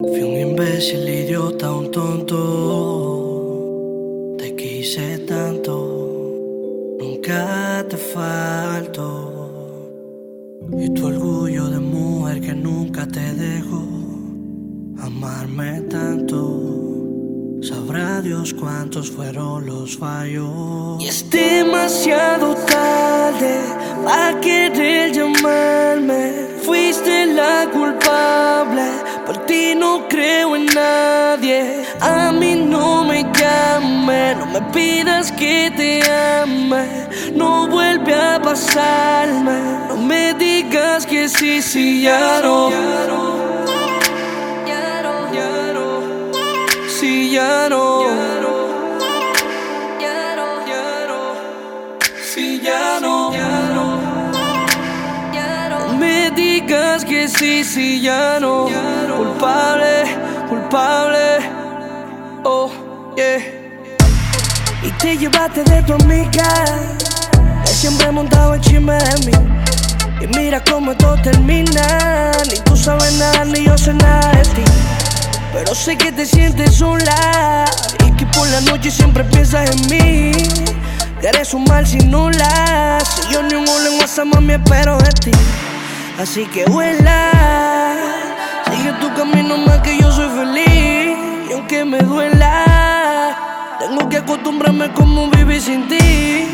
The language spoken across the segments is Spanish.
Fui un imbécil, idiota, un tonto. Te quise tanto, nunca te falto. Y tu orgullo de mujer que nunca te dejó amarme tanto. Sabrá Dios cuántos fueron los fallos. Y es demasiado tarde para querer llamarme. Fuiste la culpable, por ti no creo en nadie. A mí no me llame, no me pidas que te ame. No vuelve a pasarme, no me digas que sí, sí, ya no. Si ya no, que sí, si ya no, culpable, culpable, oh yeah. Y te llevaste de tu amiga, que siempre montado el chisme de mí. Y mira cómo esto termina, ni tú sabes nada, ni yo sé nada de ti. Pero sé que te sientes sola y que por la noche siempre piensas en mí. Que eres un mal sin nula. Si yo ni un hola en WhatsApp, mami, espero de ti. Así que vuela, sigue tu camino más que yo soy feliz. Y aunque me duela, tengo que acostumbrarme como vivir sin ti.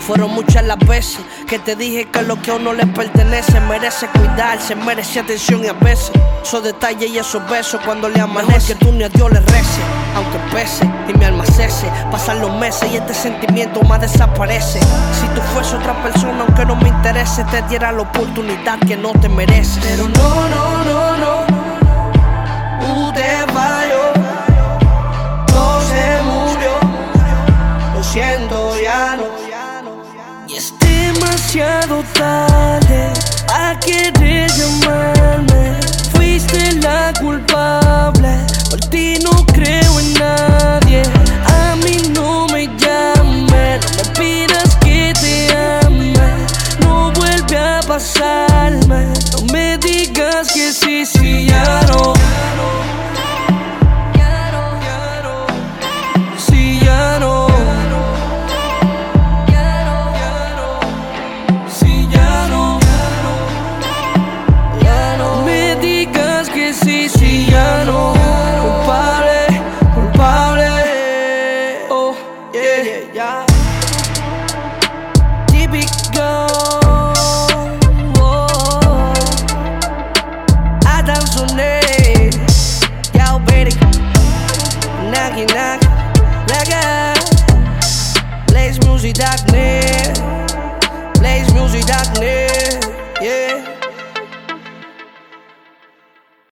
Fueron muchas las veces que te dije que lo que a uno le pertenece merece cuidarse, merece atención y a veces esos detalles y esos besos cuando le amanece. que tú ni a Dios le rece, aunque pese y me alma cese. Pasan los meses y este sentimiento más desaparece. Si tú fuese otra persona, aunque no me interese, te diera la oportunidad que no te mereces. Pero no, no, no, no. Falló, no demasiado tarde a querer llamarme. Fuiste la culpable, por ti no creo en nadie. A mí no me llame, no me pidas que te ame. No vuelve a pasarme, no me digas que sí, sí, ya no. Yeah, yeah.